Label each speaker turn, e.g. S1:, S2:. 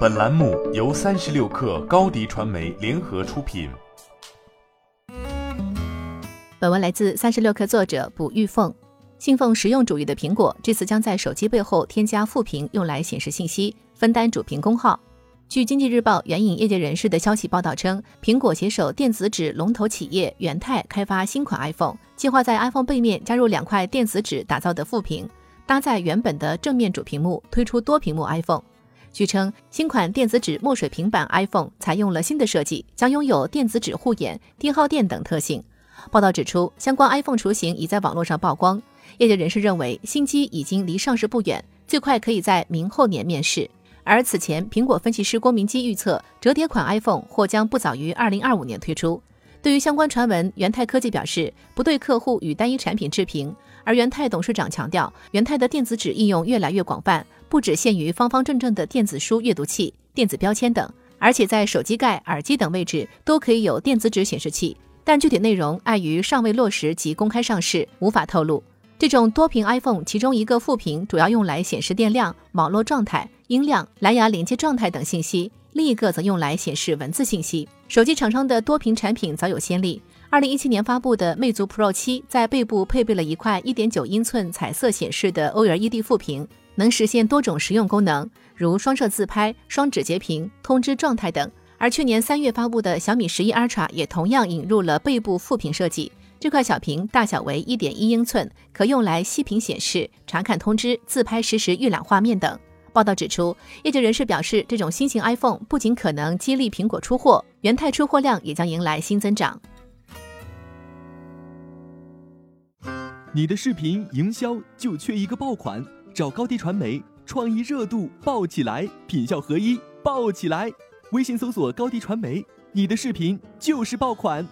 S1: 本栏目由三十六氪高低传媒联合出品。
S2: 本文来自三十六氪作者卜玉凤。信奉实用主义的苹果，这次将在手机背后添加副屏，用来显示信息，分担主屏功耗。据经济日报援引业界人士的消息报道称，苹果携手电子纸龙头企业元泰开发新款 iPhone，计划在 iPhone 背面加入两块电子纸打造的副屏，搭载原本的正面主屏幕，推出多屏幕 iPhone。据称，新款电子纸墨水平板 iPhone 采用了新的设计，将拥有电子纸护眼、低耗电等特性。报道指出，相关 iPhone 雏形已在网络上曝光，业界人士认为新机已经离上市不远，最快可以在明后年面世。而此前，苹果分析师郭明基预测，折叠款 iPhone 或将不早于二零二五年推出。对于相关传闻，元泰科技表示不对客户与单一产品置评。而元泰董事长强调，元泰的电子纸应用越来越广泛，不只限于方方正正的电子书阅读器、电子标签等，而且在手机盖、耳机等位置都可以有电子纸显示器。但具体内容碍于尚未落实及公开上市，无法透露。这种多屏 iPhone，其中一个副屏主要用来显示电量、网络状态、音量、蓝牙连接状态等信息，另一个则用来显示文字信息。手机厂商的多屏产品早有先例，二零一七年发布的魅族 Pro 七在背部配备了一块一点九英寸彩色显示的 OLED 副屏，能实现多种实用功能，如双摄自拍、双指截屏、通知状态等。而去年三月发布的小米十一 Ultra 也同样引入了背部副屏设计。这块小屏大小为一点一英寸，可用来息屏显示、查看通知、自拍实时预览画面等。报道指出，业界人士表示，这种新型 iPhone 不仅可能激励苹果出货，元泰出货量也将迎来新增长。
S3: 你的视频营销就缺一个爆款，找高低传媒，创意热度爆起来，品效合一爆起来。微信搜索高低传媒，你的视频就是爆款。